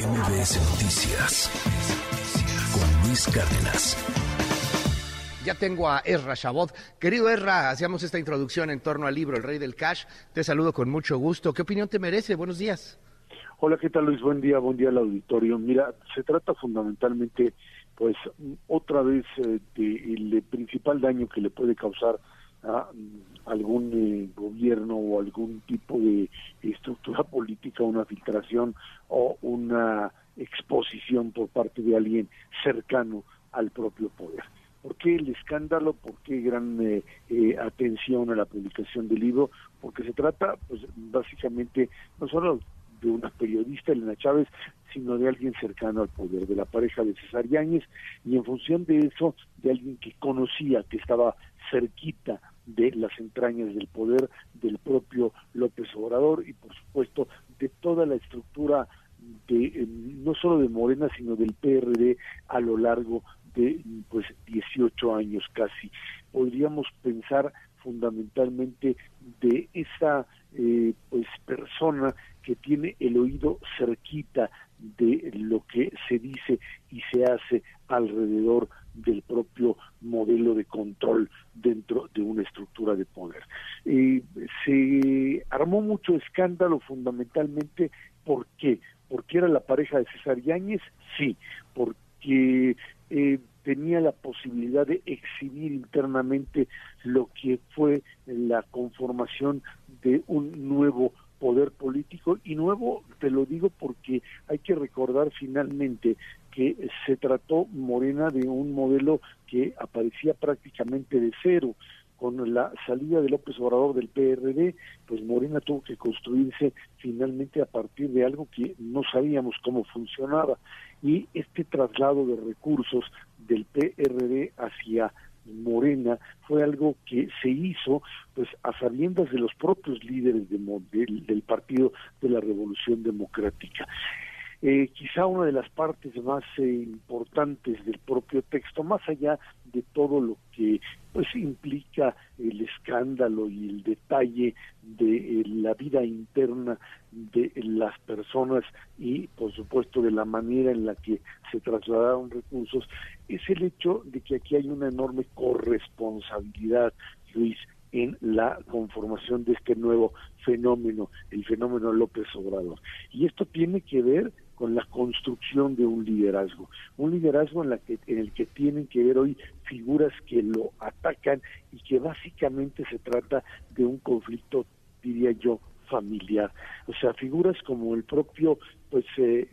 MBS Noticias con Luis Cárdenas. Ya tengo a Ezra Shabot. Querido Ezra, hacíamos esta introducción en torno al libro El Rey del Cash. Te saludo con mucho gusto. ¿Qué opinión te merece? Buenos días. Hola, ¿qué tal Luis? Buen día, buen día al auditorio. Mira, se trata fundamentalmente, pues, otra vez eh, del principal daño que le puede causar a mm, algún eh, gobierno o algún tipo de estructura política, una filtración o una exposición por parte de alguien cercano al propio poder. ¿Por qué el escándalo? ¿Por qué gran eh, eh, atención a la publicación del libro? Porque se trata, pues, básicamente, no solo de una periodista, Elena Chávez, sino de alguien cercano al poder, de la pareja de César Yáñez, y en función de eso, de alguien que conocía, que estaba cerquita de las entrañas del poder del propio López Obrador y por supuesto de toda la estructura de eh, no solo de Morena sino del PRD a lo largo de pues 18 años casi. Podríamos pensar fundamentalmente de esa eh, pues persona que tiene el oído cerquita de lo que se dice y se hace alrededor del propio modelo de control dentro de una estructura de poder. Eh, se armó mucho escándalo fundamentalmente, ¿por qué? Porque era la pareja de César Yáñez, sí, porque eh, tenía la posibilidad de exhibir internamente lo que fue la conformación de un nuevo poder político y nuevo te lo digo porque hay que recordar finalmente que se trató Morena de un modelo que aparecía prácticamente de cero con la salida de López Obrador del PRD, pues Morena tuvo que construirse finalmente a partir de algo que no sabíamos cómo funcionaba. Y este traslado de recursos del PRD hacia Morena fue algo que se hizo pues a sabiendas de los propios líderes de, del, del Partido de la Revolución Democrática. Eh, quizá una de las partes más eh, importantes del propio texto, más allá de todo lo que pues implica el escándalo y el detalle de eh, la vida interna de las personas y por supuesto de la manera en la que se trasladaron recursos, es el hecho de que aquí hay una enorme corresponsabilidad, Luis, en la conformación de este nuevo fenómeno, el fenómeno López Obrador. Y esto tiene que ver con la construcción de un liderazgo, un liderazgo en, la que, en el que tienen que ver hoy figuras que lo atacan y que básicamente se trata de un conflicto, diría yo, familiar. O sea, figuras como el propio pues eh,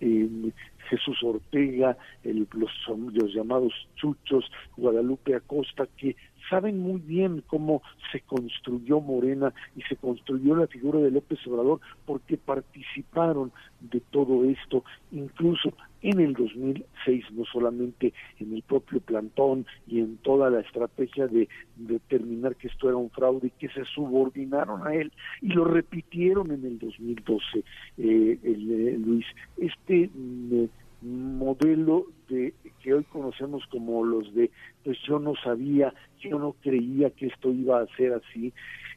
eh, Jesús Ortega, el, los, los llamados chuchos, Guadalupe Acosta, que saben muy bien cómo se construyó Morena y se construyó la figura de López Obrador porque participaron de todo esto, incluso en el 2006, no solamente en el propio plantón y en toda la estrategia de determinar que esto era un fraude y que se subordinaron a él y lo repitieron en el 2012, eh, el, eh, Luis. Este mm, modelo de que hoy conocemos como los de pues yo no sabía, yo no creía que esto iba a ser así,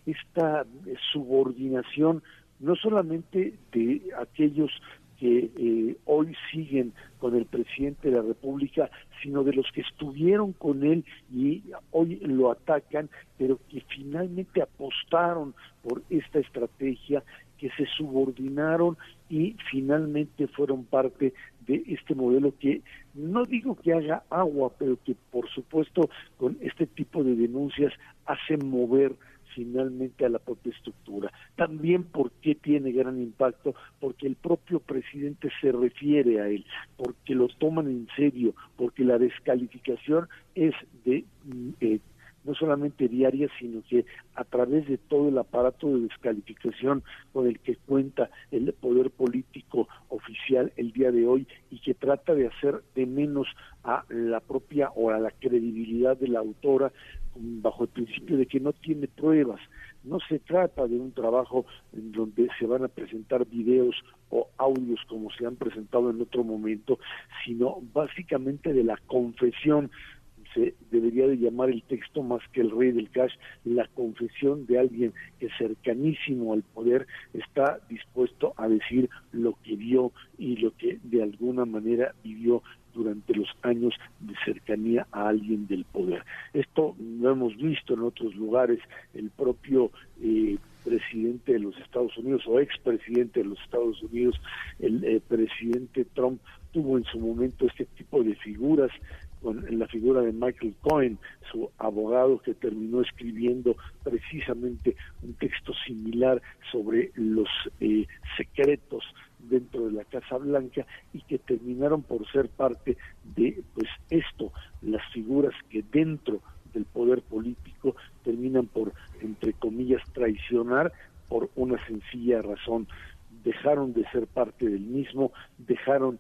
esta subordinación no solamente de aquellos que eh, hoy siguen con el presidente de la República, sino de los que estuvieron con él y hoy lo atacan, pero que finalmente apostaron por esta estrategia, que se subordinaron y finalmente fueron parte de este modelo que no digo que haga agua, pero que por supuesto con este tipo de denuncias hace mover finalmente a la propia estructura. También porque tiene gran impacto, porque el propio presidente se refiere a él, porque lo toman en serio, porque la descalificación es de mm, eh, no solamente diaria, sino que a través de todo el aparato de descalificación con el que cuenta el poder político oficial el día de hoy y que trata de hacer de menos a la propia o a la credibilidad de la autora bajo el principio de que no tiene pruebas. No se trata de un trabajo en donde se van a presentar videos o audios como se han presentado en otro momento, sino básicamente de la confesión se debería de llamar el texto más que el rey del cash, la confesión de alguien que cercanísimo al poder está dispuesto a decir lo que vio y lo alguna manera vivió durante los años de cercanía a alguien del poder. Esto lo hemos visto en otros lugares, el propio eh, presidente de los Estados Unidos o expresidente de los Estados Unidos, el eh, presidente Trump tuvo en su momento este tipo de figuras con la figura de Michael Cohen, su abogado que terminó escribiendo precisamente un texto similar sobre los eh, secretos dentro de la Casa Blanca y que terminaron por ser parte de pues esto, las figuras que dentro del poder político terminan por entre comillas traicionar por una sencilla razón. Dejaron de ser parte del mismo, dejaron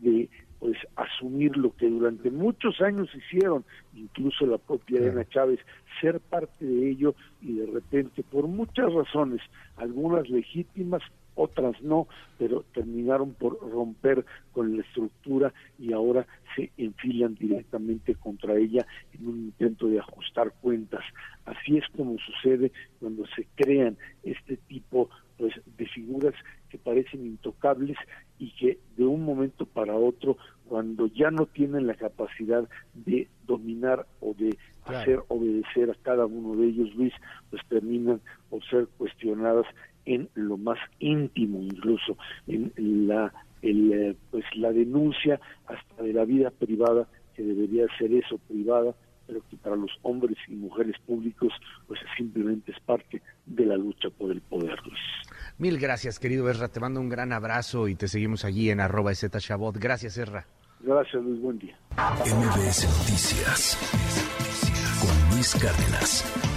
de pues asumir lo que durante muchos años hicieron, incluso la propia Elena Chávez, ser parte de ello y de repente por muchas razones, algunas legítimas, otras no, pero terminaron por romper con la estructura y ahora se enfilan directamente contra ella en un intento de ajustar cuentas. Así es como sucede cuando se crean este tipo pues de figuras que parecen intocables y que de un momento para otro cuando ya no tienen la capacidad de dominar o de hacer obedecer a cada uno de ellos, Luis, pues terminan por ser cuestionadas en lo más íntimo, incluso en la el, eh, pues la denuncia hasta de la vida privada que debería ser eso privada pero que para los hombres y mujeres públicos pues simplemente es parte de la lucha por el poder, Luis. Mil gracias, querido Erra. Te mando un gran abrazo y te seguimos allí en arroba Shabot. Gracias, Erra. Gracias, Luis. Buen día. MBS Noticias con Luis Cárdenas.